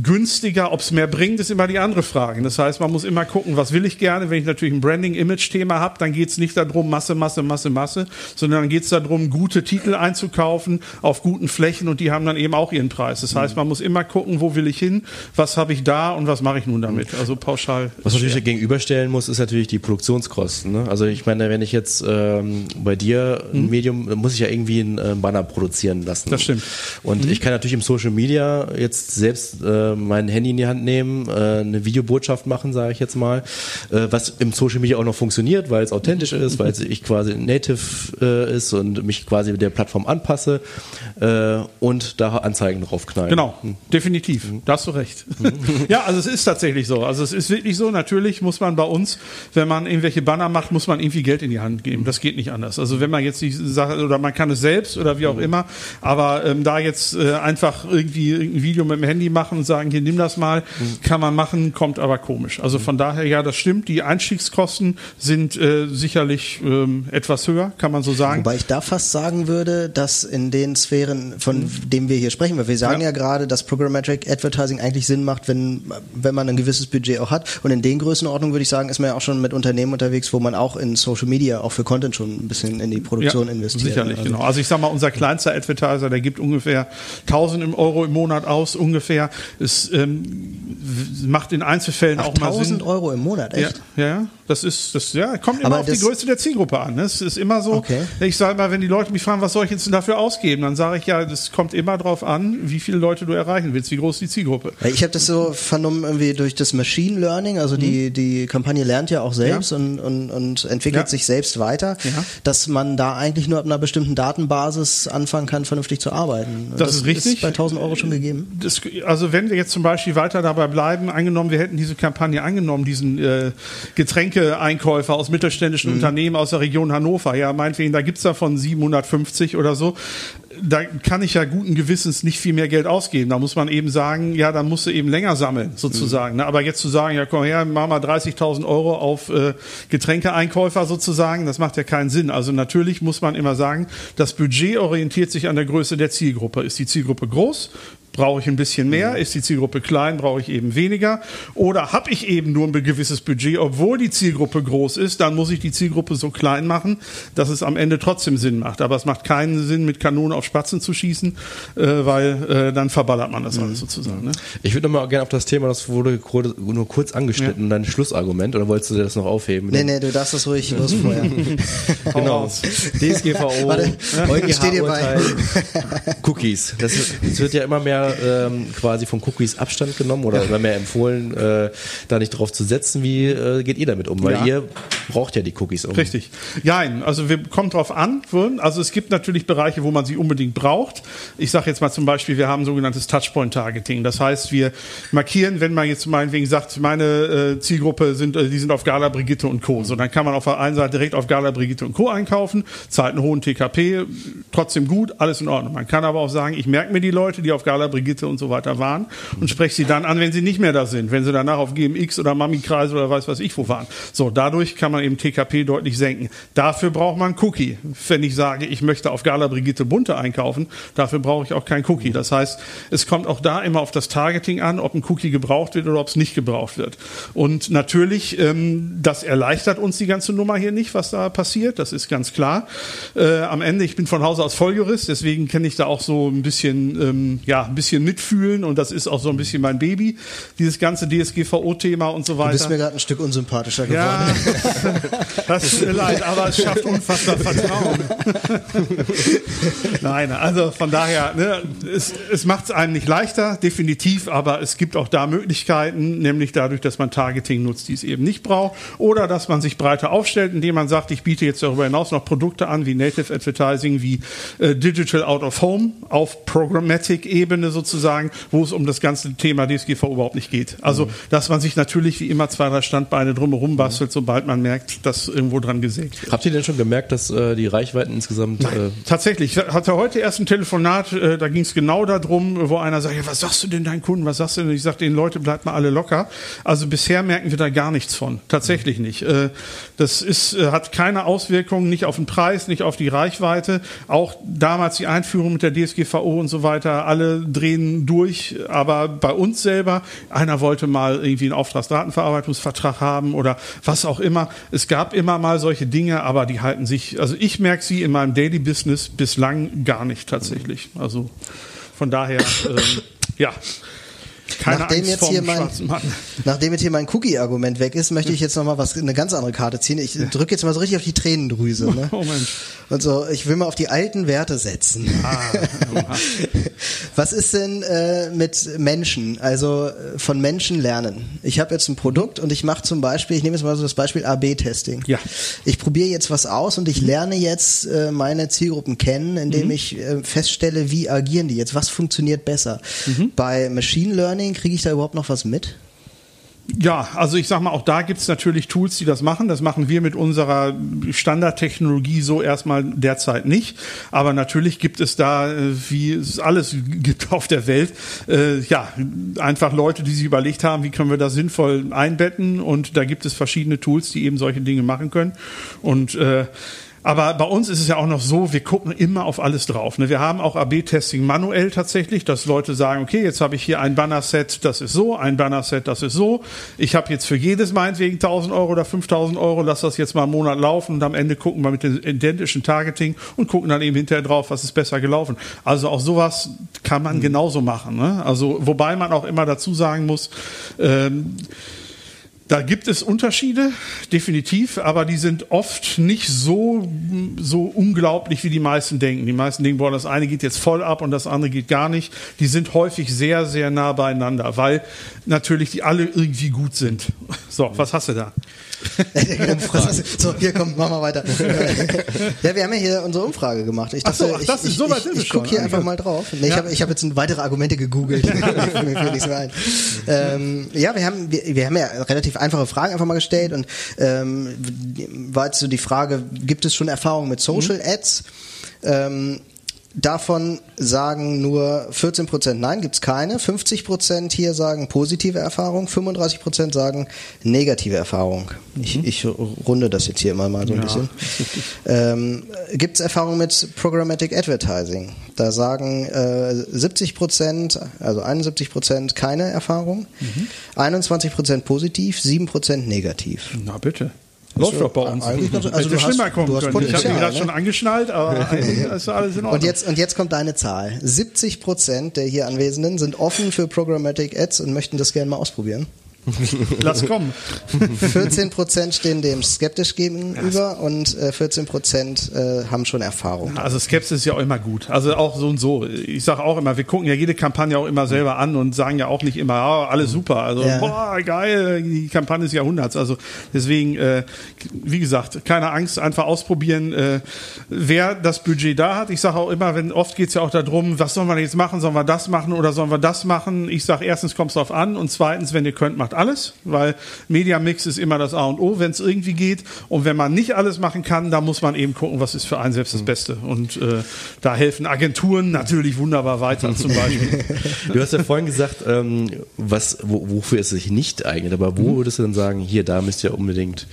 [SPEAKER 3] günstiger, ob es mehr bringt, ist immer die andere Frage. Das heißt, man muss immer gucken, was will ich gerne. Wenn ich natürlich ein Branding-Image-Thema habe, dann geht es nicht darum, Masse, Masse, Masse, Masse, sondern dann geht es darum, gute Titel einzukaufen auf guten Flächen und die haben dann eben auch ihren Preis. Das heißt, man muss immer gucken, wo will ich hin, was habe ich da und was mache ich nun damit. Also pauschal.
[SPEAKER 2] Was natürlich gegenüberstellen muss, ist natürlich die Produktionskosten. Ne? Also ich meine, wenn ich jetzt ähm, bei dir ein Medium, muss ich ja irgendwie einen äh, Banner produzieren lassen.
[SPEAKER 3] Das stimmt.
[SPEAKER 2] Und ich kann natürlich im Social Media jetzt selbst äh, mein Handy in die Hand nehmen, äh, eine Videobotschaft machen, sage ich jetzt mal, äh, was im Social Media auch noch funktioniert, weil es authentisch ist, weil es ich quasi native äh, ist und mich quasi der Plattform anpasse äh, und da Anzeigen draufknallen.
[SPEAKER 3] Genau, definitiv. Da hast du recht. ja, also es ist tatsächlich so. Also es ist wirklich so. Natürlich muss man bei uns, wenn man irgendwelche Banner macht, muss man irgendwie Geld in die Hand geben. Das geht nicht anders. Also wenn man jetzt die Sache, oder man kann es selbst oder wie auch immer, aber ähm, da jetzt äh, einfach irgendwie ein Video mit dem Handy machen und sagen, hier nimm das mal, kann man machen, kommt aber komisch. Also von daher, ja, das stimmt. Die Einstiegskosten sind äh, sicherlich ähm, etwas höher, kann man so sagen.
[SPEAKER 1] Wobei ich da fast sagen würde, dass in den Sphären, von denen wir hier sprechen, weil wir sagen ja,
[SPEAKER 3] Ja.
[SPEAKER 1] gerade, dass Programmatic Advertising eigentlich Sinn macht, wenn, wenn man ein gewisses Budget auch hat. Und in den Größenordnungen würde ich sagen, ist man ja auch schon mit Unternehmen unterwegs, wo man auch in Social Media, auch für Content schon ein bisschen in die Produktion investiert.
[SPEAKER 3] Sicherlich,
[SPEAKER 1] Also-
[SPEAKER 3] genau. Also ich sag mal, unser kleinster Advertiser, der gibt ungefähr 1000 im Euro im Monat aus, ungefähr. Es ähm, macht in Einzelfällen
[SPEAKER 1] Ach,
[SPEAKER 3] auch mal
[SPEAKER 1] 1000
[SPEAKER 3] Sinn.
[SPEAKER 1] Euro im Monat, echt?
[SPEAKER 3] ja, ja, das ist, das, ja, kommt immer
[SPEAKER 1] Aber
[SPEAKER 3] auf die
[SPEAKER 1] das-
[SPEAKER 3] Größe der Zielgruppe an. ne? Es ist immer so,
[SPEAKER 1] Okay.
[SPEAKER 3] ich sage mal, wenn die Leute mich fragen, was soll ich jetzt dafür ausgeben, dann sage ich ja, das kommt immer drauf an, wie viele Leute du erreichen willst, wie groß die Zielgruppe.
[SPEAKER 1] Ich habe das so vernommen irgendwie durch das Machine Learning, also die, die Kampagne lernt ja auch selbst
[SPEAKER 3] Mhm. Ja.
[SPEAKER 1] Und, und, und entwickelt
[SPEAKER 3] Ja.
[SPEAKER 1] sich selbst weiter,
[SPEAKER 3] Ja.
[SPEAKER 1] dass man da eigentlich nur ab einer bestimmten Datenbasis anfangen kann, vernünftig zu arbeiten.
[SPEAKER 3] Das ist richtig.
[SPEAKER 1] Ist bei 1000 Euro schon gegeben.
[SPEAKER 3] Das, also wenn wir jetzt zum Beispiel weiter dabei bleiben, angenommen, wir hätten diese Kampagne angenommen, diesen äh, Getränkeeinkäufer aus mittelständischen Unternehmen aus der Region Hannover, ja, meinetwegen, da gibt's davon 750 oder so. Da kann ich ja guten Gewissens nicht viel mehr Geld ausgeben. Da muss man eben sagen, ja, dann musst du eben länger sammeln, sozusagen. Mhm. Aber jetzt zu sagen, ja, komm her, mach mal 30.000 Euro auf äh, Getränkeeinkäufer sozusagen, das macht ja keinen Sinn. Also natürlich muss man immer sagen, das Budget orientiert sich an der Größe der Zielgruppe. Ist die Zielgruppe groß, brauche ich ein bisschen mehr, mhm. ist die Zielgruppe klein, brauche ich eben weniger. Oder habe ich eben nur ein gewisses Budget, obwohl die Zielgruppe groß ist, dann muss ich die Zielgruppe so klein machen, dass es am Ende trotzdem Sinn macht. Aber es macht keinen Sinn, mit Kanonen auf Spatzen zu schießen, äh, weil äh, dann verballert man das mhm. alles sozusagen. Ne?
[SPEAKER 2] Ich würde nochmal gerne auf das Thema, das wurde nur kurz angeschnitten, ja. dein Schlussargument, oder wolltest du das noch aufheben?
[SPEAKER 1] Nee, nee, du darfst das ruhig los vorher.
[SPEAKER 2] genau. DSGVO, Warte, EuGH-Urteil, Cookies. Das, das wird ja immer mehr ähm, quasi von Cookies Abstand genommen oder immer mehr empfohlen, äh, da nicht drauf zu setzen. Wie äh, geht ihr damit um? Weil ja. ihr braucht ja die Cookies. Um.
[SPEAKER 3] Richtig. Ja, also wir kommen drauf an. Also es gibt natürlich Bereiche, wo man sie unbedingt braucht. Ich sage jetzt mal zum Beispiel, wir haben sogenanntes Touchpoint-Targeting. Das heißt, wir markieren, wenn man jetzt meinetwegen sagt, meine äh, Zielgruppe sind, äh, die sind auf Gala, Brigitte und Co. So, dann kann man auf der einen Seite direkt auf Gala, Brigitte und Co. einkaufen, zahlt einen hohen TKP, trotzdem gut, alles in Ordnung. Man kann aber auch sagen, ich merke mir die Leute, die auf Gala, Brigitte und so weiter waren und spreche sie dann an, wenn sie nicht mehr da sind, wenn sie danach auf GMX oder Mami-Kreis oder weiß was ich wo waren. So, dadurch kann man eben TKP deutlich senken. Dafür braucht man Cookie. Wenn ich sage, ich möchte auf Gala Brigitte Bunte einkaufen, dafür brauche ich auch kein Cookie. Das heißt, es kommt auch da immer auf das Targeting an, ob ein Cookie gebraucht wird oder ob es nicht gebraucht wird. Und natürlich, ähm, das erleichtert uns die ganze Nummer hier nicht, was da passiert. Das ist ganz klar. Äh, am Ende, ich bin von Hause aus Volljurist, deswegen kenne ich da auch so ein bisschen, ähm, ja, ein bisschen mitfühlen und das ist auch so ein bisschen mein Baby, dieses ganze DSGVO-Thema und so weiter. Du
[SPEAKER 1] bist mir gerade ein Stück unsympathischer geworden. Ja,
[SPEAKER 3] das tut mir leid, aber es schafft unfassbar Vertrauen. Nein, also von daher, ne, es, es macht es einem nicht leichter, definitiv, aber es gibt auch da Möglichkeiten, nämlich dadurch, dass man Targeting nutzt, die es eben nicht braucht, oder dass man sich breiter aufstellt, indem man sagt, ich biete jetzt darüber hinaus noch Produkte an, wie Native Advertising, wie äh, Digital Out of Home auf Programmatic-Ebene sozusagen, wo es um das ganze Thema DSGV überhaupt nicht geht. Also, mhm. dass man sich natürlich wie immer zwei, drei Standbeine drumherum bastelt, mhm. sobald man merkt, dass irgendwo dran gesägt
[SPEAKER 2] wird. Habt ihr denn schon gemerkt, dass äh, die Reichweiten insgesamt...
[SPEAKER 3] Äh tatsächlich. Ich hatte heute erst ein Telefonat, äh, da ging es genau darum, wo einer sagt, ja, was sagst du denn deinen Kunden, was sagst du denn? Ich sage den Leute, bleibt mal alle locker. Also bisher merken wir da gar nichts von. Tatsächlich nicht. Äh, das ist, äh, hat keine Auswirkungen, nicht auf den Preis, nicht auf die Reichweite. Auch damals die Einführung mit der DSGVO und so weiter, alle drehen durch, aber bei uns selber, einer wollte mal irgendwie einen Auftragsdatenverarbeitungsvertrag haben oder was auch immer. Es gab immer mal solche Dinge, aber die halten sich, also ich merke sie in meinem Daily Business bislang gar nicht tatsächlich. Also von daher, ähm, ja.
[SPEAKER 1] Keine nachdem Angst jetzt hier mein, nachdem jetzt hier mein Cookie-Argument weg ist, möchte ich jetzt noch mal was eine ganz andere Karte ziehen. Ich drücke jetzt mal so richtig auf die Tränendrüse. Ne? Oh Mensch. Und so, ich will mal auf die alten Werte setzen. Ah, was ist denn äh, mit Menschen? Also äh, von Menschen lernen. Ich habe jetzt ein Produkt und ich mache zum Beispiel, ich nehme jetzt mal so das Beispiel AB-Testing. Ja. Ich probiere jetzt was aus und ich lerne jetzt äh, meine Zielgruppen kennen, indem mhm. ich äh, feststelle, wie agieren die jetzt, was funktioniert besser. Mhm. Bei Machine Learning kriege ich da überhaupt noch was mit?
[SPEAKER 3] Ja, also ich sag mal, auch da gibt's natürlich Tools, die das machen. Das machen wir mit unserer Standardtechnologie so erstmal derzeit nicht. Aber natürlich gibt es da, äh, wie es alles gibt auf der Welt, äh, ja, einfach Leute, die sich überlegt haben, wie können wir das sinnvoll einbetten. Und da gibt es verschiedene Tools, die eben solche Dinge machen können. Und äh, aber bei uns ist es ja auch noch so, wir gucken immer auf alles drauf. Ne? Wir haben auch AB-Testing manuell tatsächlich, dass Leute sagen, okay, jetzt habe ich hier ein Banner-Set, das ist so, ein Banner-Set, das ist so. Ich habe jetzt für jedes meinetwegen 1000 Euro oder 5000 Euro, lass das jetzt mal einen Monat laufen und am Ende gucken wir mit dem identischen Targeting und gucken dann eben hinterher drauf, was ist besser gelaufen. Also auch sowas kann man mhm. genauso machen. Ne? Also wobei man auch immer dazu sagen muss, ähm, da gibt es Unterschiede, definitiv, aber die sind oft nicht so, so unglaublich, wie die meisten denken. Die meisten denken, boah, das eine geht jetzt voll ab und das andere geht gar nicht. Die sind häufig sehr, sehr nah beieinander, weil natürlich die alle irgendwie gut sind. So, was hast du da?
[SPEAKER 1] so, hier komm, machen wir weiter. ja, wir haben ja hier unsere Umfrage gemacht. Ich dachte, ach so, ach, das ich, ist so weit ich, ich, ich gucke hier einfach mal drauf. Nee, ja. Ich habe ich hab jetzt weitere Argumente gegoogelt. ähm, ja, wir haben, wir, wir haben ja relativ einfache Fragen einfach mal gestellt und ähm, war jetzt so die Frage, gibt es schon Erfahrungen mit Social mhm. Ads? Ähm, Davon sagen nur 14% nein, gibt's keine. 50% hier sagen positive Erfahrung, 35% sagen negative Erfahrung. Ich,
[SPEAKER 3] Mhm.
[SPEAKER 1] ich runde das jetzt hier immer mal so ein
[SPEAKER 3] Ja,
[SPEAKER 1] bisschen. Ähm, gibt's Erfahrung mit Programmatic Advertising? Da sagen äh, 70%, also 71% keine Erfahrung,
[SPEAKER 3] Mhm.
[SPEAKER 1] 21% positiv, 7% negativ.
[SPEAKER 3] Na bitte. Läuft doch bei uns.
[SPEAKER 1] also
[SPEAKER 3] Hätte
[SPEAKER 1] du hast-
[SPEAKER 3] schlimmer kommen
[SPEAKER 1] du hast
[SPEAKER 3] können. Ich habe ihn gerade
[SPEAKER 1] ne?
[SPEAKER 3] schon angeschnallt, aber eigentlich ist alles in Ordnung.
[SPEAKER 1] Und jetzt, und jetzt kommt deine Zahl. 70 Prozent der hier Anwesenden sind offen für Programmatic Ads und möchten das gerne mal ausprobieren.
[SPEAKER 3] Lass kommen.
[SPEAKER 1] 14 Prozent stehen dem skeptisch gegenüber und äh, 14 Prozent äh, haben schon Erfahrung.
[SPEAKER 3] Also Skepsis ist ja auch immer gut. Also auch so und so. Ich sage auch immer, wir gucken ja jede Kampagne auch immer selber an und sagen ja auch nicht immer, ah, alles super. Also
[SPEAKER 1] Ja.
[SPEAKER 3] boah, geil, die Kampagne des Jahrhunderts. Also deswegen, äh, wie gesagt, keine Angst, einfach ausprobieren. Äh, wer das Budget da hat, ich sage auch immer, wenn oft geht es ja auch darum, was sollen wir jetzt machen? Sollen wir das machen oder sollen wir das machen? Ich sage erstens kommt es drauf an und zweitens, wenn ihr könnt, macht alles, weil Media Mix ist immer das A und O, wenn es irgendwie geht. Und wenn man nicht alles machen kann, dann muss man eben gucken, was ist für einen selbst das Beste. Und äh, da helfen Agenturen natürlich wunderbar weiter, zum Beispiel.
[SPEAKER 2] Du hast ja vorhin gesagt, ähm, was, wo, wofür es sich nicht eignet, aber
[SPEAKER 3] Mhm.
[SPEAKER 2] wo würdest du dann sagen, hier, da müsst ihr unbedingt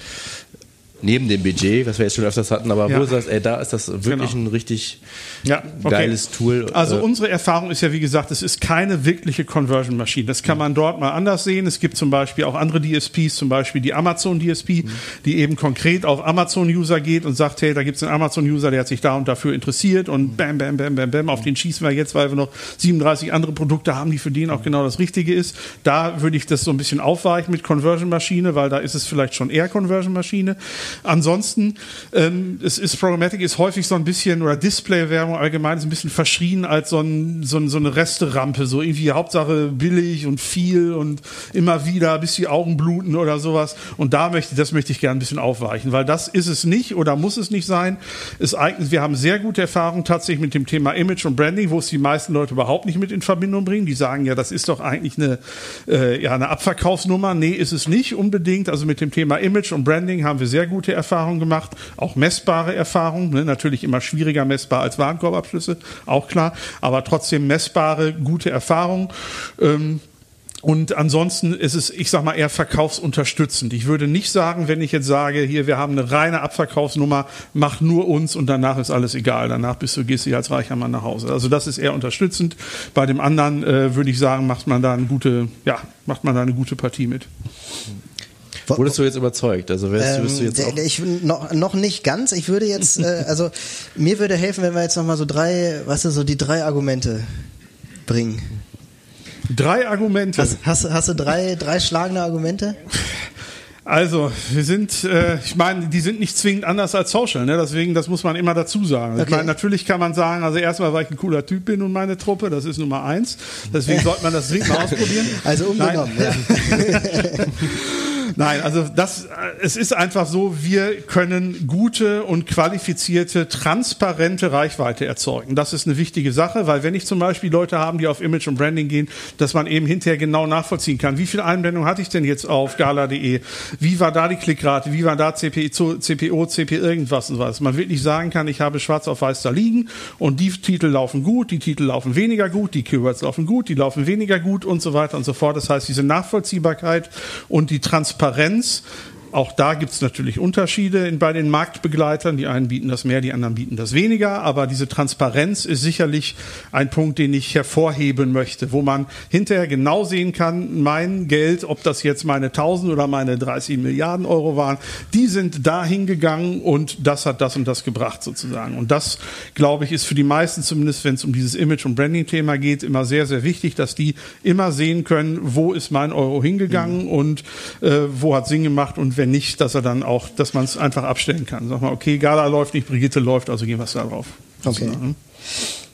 [SPEAKER 2] neben dem Budget, was wir jetzt schon öfters hatten, aber
[SPEAKER 3] Ja.
[SPEAKER 2] wo du sagst, ey, da ist das wirklich
[SPEAKER 3] Genau.
[SPEAKER 2] ein richtig
[SPEAKER 3] Ja, okay.
[SPEAKER 2] geiles Tool.
[SPEAKER 3] Also
[SPEAKER 2] Äh,
[SPEAKER 3] unsere Erfahrung ist ja, wie gesagt, es ist keine wirkliche Conversion-Maschine. Das kann man dort mal anders sehen. Es gibt zum Beispiel auch andere DSPs, zum Beispiel die Amazon DSP, die eben konkret auf Amazon-User geht und sagt, hey, da gibt es einen Amazon-User, der hat sich da und dafür interessiert und bam, bam, bam, bam, bam, auf den schießen wir jetzt, weil wir noch 37 andere Produkte haben, die für den auch genau das Richtige ist. Da würde ich das so ein bisschen aufweichen mit Conversion-Maschine, weil da ist es vielleicht schon eher Conversion-Maschine. Ansonsten, ähm, es ist Programmatic ist häufig so ein bisschen, oder Display-Werbung allgemein ist ein bisschen verschrien als so, ein, so, ein, so eine Resterampe, so irgendwie Hauptsache billig und viel und immer wieder, bis die Augen bluten oder sowas. Und da möchte, das möchte ich gerne ein bisschen aufweichen, weil das ist es nicht oder muss es nicht sein. Es eignet, wir haben sehr gute Erfahrungen tatsächlich mit dem Thema Image und Branding, wo es die meisten Leute überhaupt nicht mit in Verbindung bringen. Die sagen ja, das ist doch eigentlich eine, äh, ja, eine Abverkaufsnummer. Nee, ist es nicht unbedingt. Also mit dem Thema Image und Branding haben wir sehr gute Erfahrungen gemacht, auch messbare Erfahrungen. Ne? Natürlich immer schwieriger messbar als Warenkorbabschlüsse, auch klar, aber trotzdem messbare, gute Erfahrungen. Ähm, und ansonsten ist es, ich sag mal, eher verkaufsunterstützend. Ich würde nicht sagen, wenn ich jetzt sage, hier, wir haben eine reine Abverkaufsnummer, mach nur uns und danach ist alles egal. Danach bist du, gehst du als reicher Mann nach Hause. Also das ist eher unterstützend. Bei dem anderen äh, würde ich sagen, macht man da eine gute, ja, macht man da eine gute Partie mit.
[SPEAKER 2] Wurdest du jetzt überzeugt? Also wärst,
[SPEAKER 1] Ähm,
[SPEAKER 2] wirst du jetzt
[SPEAKER 1] der-
[SPEAKER 2] auch
[SPEAKER 1] ich noch, noch nicht ganz. Ich würde jetzt, äh, also mir würde helfen, wenn wir jetzt noch mal so drei, was du, so die drei Argumente bringen.
[SPEAKER 3] Drei Argumente.
[SPEAKER 1] Hast, hast, hast du drei, drei schlagende Argumente?
[SPEAKER 3] Also, wir sind, äh, ich meine, die sind nicht zwingend anders als Social, ne? deswegen, das muss man immer dazu sagen. Ich
[SPEAKER 1] Okay.
[SPEAKER 3] meine, natürlich kann man sagen, also erstmal, weil ich ein cooler Typ bin und meine Truppe, das ist Nummer eins. Deswegen sollte man das dringend mal ausprobieren.
[SPEAKER 1] Also umgenommen,
[SPEAKER 3] Nein.
[SPEAKER 1] ja.
[SPEAKER 3] Nein, also das, äh, es ist einfach so, wir können gute und qualifizierte, transparente Reichweite erzeugen. Das ist eine wichtige Sache, weil wenn ich zum Beispiel Leute haben, die auf Image und Branding gehen, dass man eben hinterher genau nachvollziehen kann, wie viel Einblendung hatte ich denn jetzt auf gala.de, wie war da die Klickrate, wie war da CPO, CPO, CP irgendwas und was. Man wirklich sagen kann, ich habe schwarz auf weiß da liegen und die Titel laufen gut, die Titel laufen weniger gut, die Keywords laufen gut, die laufen weniger gut und so weiter und so fort. Das heißt, diese Nachvollziehbarkeit und die Transparenz Transparenz. Auch da gibt es natürlich Unterschiede bei den Marktbegleitern. Die einen bieten das mehr, die anderen bieten das weniger. Aber diese Transparenz ist sicherlich ein Punkt, den ich hervorheben möchte, wo man hinterher genau sehen kann, mein Geld, ob das jetzt meine 1000 oder meine 30 Milliarden Euro waren, die sind da hingegangen und das hat das und das gebracht sozusagen. Und das, glaube ich, ist für die meisten, zumindest wenn es um dieses Image- und Branding-Thema geht, immer sehr, sehr wichtig, dass die immer sehen können, wo ist mein Euro hingegangen
[SPEAKER 1] Mhm.
[SPEAKER 3] und äh, wo hat Sinn gemacht und wenn nicht, dass er dann auch, dass man es einfach abstellen kann. Sag mal, okay, Gala läuft nicht, Brigitte läuft, also gehen wir es da drauf.
[SPEAKER 1] Okay.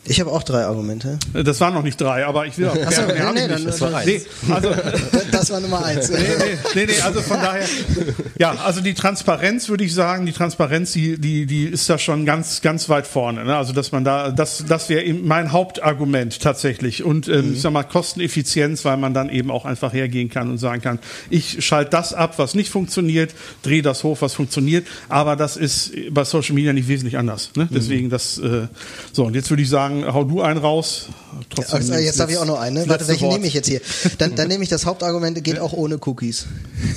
[SPEAKER 1] Ich habe auch drei Argumente.
[SPEAKER 3] Das waren noch nicht drei, aber ich will auch.
[SPEAKER 1] Achso,
[SPEAKER 3] gerne-
[SPEAKER 1] nee, nee,
[SPEAKER 3] nicht.
[SPEAKER 1] dann-
[SPEAKER 3] Das war
[SPEAKER 1] dann-
[SPEAKER 3] nee, also,
[SPEAKER 1] Das war Nummer eins.
[SPEAKER 3] nee, nee, nee, nee, also von daher, ja, also die Transparenz würde ich sagen, die Transparenz, die, die, die ist da schon ganz, ganz weit vorne. Ne? Also dass man da, das, das wäre eben mein Hauptargument tatsächlich. Und ähm, ich sag mal Kosteneffizienz, weil man dann eben auch einfach hergehen kann und sagen kann, ich schalte das ab, was nicht funktioniert, drehe das hoch, was funktioniert. Aber das ist bei Social Media nicht wesentlich anders. Ne? Deswegen das, äh, so und jetzt würde ich sagen, sagen, hau du einen raus.
[SPEAKER 1] Trotzdem also, jetzt darf ich auch noch eine. Warte, welche nehme ich jetzt hier? Dann, dann nehme ich das Hauptargument, geht auch ohne Cookies.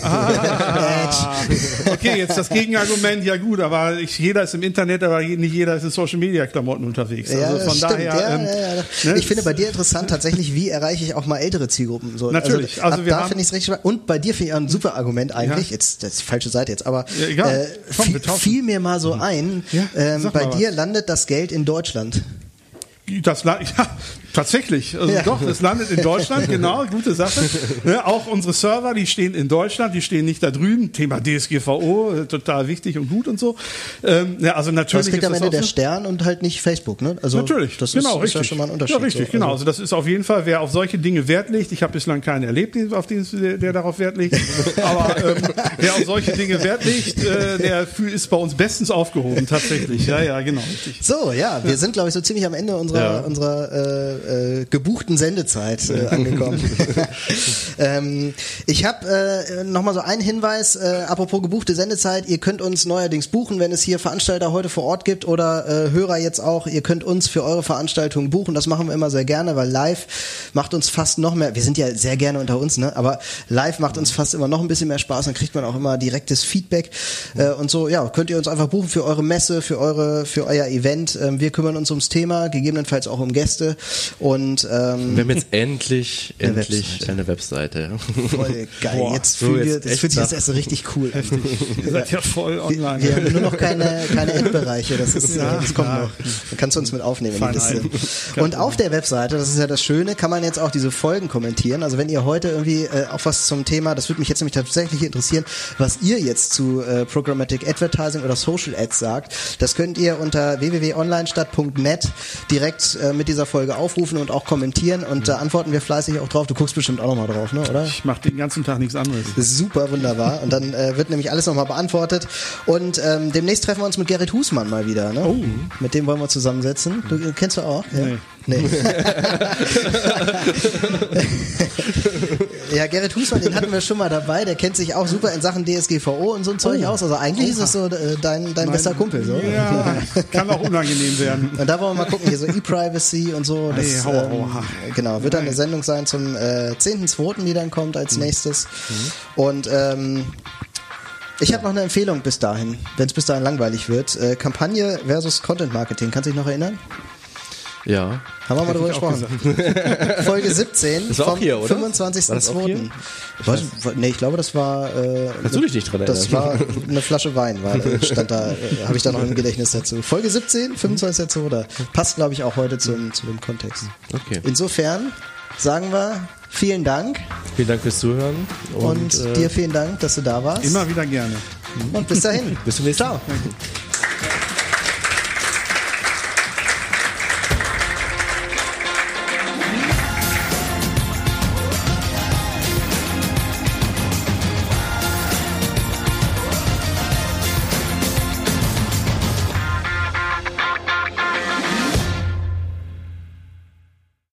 [SPEAKER 3] Ah, okay, jetzt das Gegenargument, ja gut, aber ich, jeder ist im Internet, aber nicht jeder ist in Social Media Klamotten unterwegs.
[SPEAKER 1] Ja, also von stimmt, daher. Ja, ähm, ja, ne? Ich finde bei dir interessant tatsächlich, wie erreiche ich auch mal ältere Zielgruppen? So,
[SPEAKER 3] Natürlich.
[SPEAKER 1] Also, also wir da finde ich es richtig Und bei dir finde ich ein super Argument eigentlich. Jetzt, das ist die falsche Seite jetzt, aber
[SPEAKER 3] äh,
[SPEAKER 1] Komm, fiel mir mal so ein, ähm, bei dir landet das Geld in Deutschland.
[SPEAKER 3] Das, ja, Tatsächlich, also ja. doch, es landet in Deutschland, genau, gute Sache. Ja, auch unsere Server, die stehen in Deutschland, die stehen nicht da drüben. Thema DSGVO, äh, total wichtig und gut und so. Ähm, ja, also natürlich.
[SPEAKER 1] Das kriegt am Ende der Stern und halt nicht Facebook, ne?
[SPEAKER 3] Also natürlich,
[SPEAKER 1] das
[SPEAKER 3] genau,
[SPEAKER 1] ist,
[SPEAKER 3] richtig.
[SPEAKER 1] ist ja schon mal ein Unterschied.
[SPEAKER 3] Ja, richtig, so. genau. Also das ist auf jeden Fall, wer auf solche Dinge Wert legt. Ich habe bislang keinen erlebt, auf den, der, der darauf Wert legt. Aber ähm, wer auf solche Dinge Wert legt, äh, der ist bei uns bestens aufgehoben, tatsächlich. Ja, ja, genau, richtig.
[SPEAKER 1] So, ja, wir sind, glaube ich, so ziemlich am Ende unserer, ja. unserer äh, äh, gebuchten Sendezeit äh, angekommen. ähm, ich habe äh, nochmal so einen Hinweis, äh, apropos gebuchte Sendezeit, ihr könnt uns neuerdings buchen, wenn es hier Veranstalter heute vor Ort gibt oder äh, Hörer jetzt auch, ihr könnt uns für eure Veranstaltungen buchen, das machen wir immer sehr gerne, weil live macht uns fast noch mehr, wir sind ja sehr gerne unter uns, ne? aber live macht uns fast immer noch ein bisschen mehr Spaß, dann kriegt man auch immer direktes Feedback. Äh, und so, ja, könnt ihr uns einfach buchen für eure Messe, für eure, für euer Event, ähm, wir kümmern uns ums Thema, gegebenenfalls auch um Gäste und ähm,
[SPEAKER 2] wir haben jetzt endlich, eine endlich Webseite. eine Webseite.
[SPEAKER 1] Voll geil. Boah, jetzt fühlen so, das fühlt sich das erst so richtig cool
[SPEAKER 3] Heftig. Ihr seid ja voll online.
[SPEAKER 1] Wir, wir haben nur noch keine, keine Endbereiche. Das, ist, ja, das kommt ja. noch. Dann kannst du uns mit aufnehmen in die Liste. Und auf der Webseite, das ist ja das Schöne, kann man jetzt auch diese Folgen kommentieren. Also wenn ihr heute irgendwie äh, auch was zum Thema, das würde mich jetzt nämlich tatsächlich interessieren, was ihr jetzt zu äh, Programmatic Advertising oder Social Ads sagt, das könnt ihr unter www.onlinestadt.net direkt äh, mit dieser Folge aufrufen und auch kommentieren und da antworten wir fleißig auch drauf. Du guckst bestimmt auch nochmal drauf, ne? oder?
[SPEAKER 3] Ich mache den ganzen Tag nichts anderes.
[SPEAKER 1] Super, wunderbar. Und dann äh, wird nämlich alles nochmal beantwortet. Und ähm, demnächst treffen wir uns mit Gerrit Husmann mal wieder. Ne?
[SPEAKER 3] Oh.
[SPEAKER 1] Mit dem wollen wir zusammensetzen. Du kennst du auch?
[SPEAKER 3] Ja? Nee.
[SPEAKER 1] Nee. ja, Gerrit Husmann, den hatten wir schon mal dabei. Der kennt sich auch super in Sachen DSGVO und so ein Zeug oh. aus. Also eigentlich Oha. ist es so äh, dein, dein mein, bester Kumpel. So.
[SPEAKER 3] Ja, kann auch unangenehm werden.
[SPEAKER 1] Und da wollen wir mal gucken, hier so E-Privacy und so. Das, hey, hau, ähm, genau, wird dann eine Sendung sein zum äh, 10.2., die dann kommt als mhm. nächstes. Mhm. Und ähm, ich habe noch eine Empfehlung bis dahin, wenn es bis dahin langweilig wird. Äh, Kampagne versus Content Marketing. Kannst du dich noch erinnern?
[SPEAKER 2] Ja.
[SPEAKER 1] Haben wir mal drüber gesprochen. Folge 17
[SPEAKER 2] das war
[SPEAKER 1] vom
[SPEAKER 2] hier, oder?
[SPEAKER 1] 25.02. Nee, ich glaube, das war. Äh,
[SPEAKER 2] Kannst du dich nicht dran erinnern?
[SPEAKER 1] Das war eine Flasche Wein, war, stand da, äh, habe ich da noch im Gedächtnis dazu. Folge 17, 25.02. Passt, glaube ich, auch heute zum, zu dem Kontext.
[SPEAKER 2] Okay.
[SPEAKER 1] Insofern sagen wir vielen Dank.
[SPEAKER 2] Vielen Dank fürs Zuhören.
[SPEAKER 1] Und, und äh, dir vielen Dank, dass du da warst.
[SPEAKER 3] Immer wieder gerne.
[SPEAKER 1] Und bis dahin.
[SPEAKER 2] bis zum nächsten Mal. Ciao.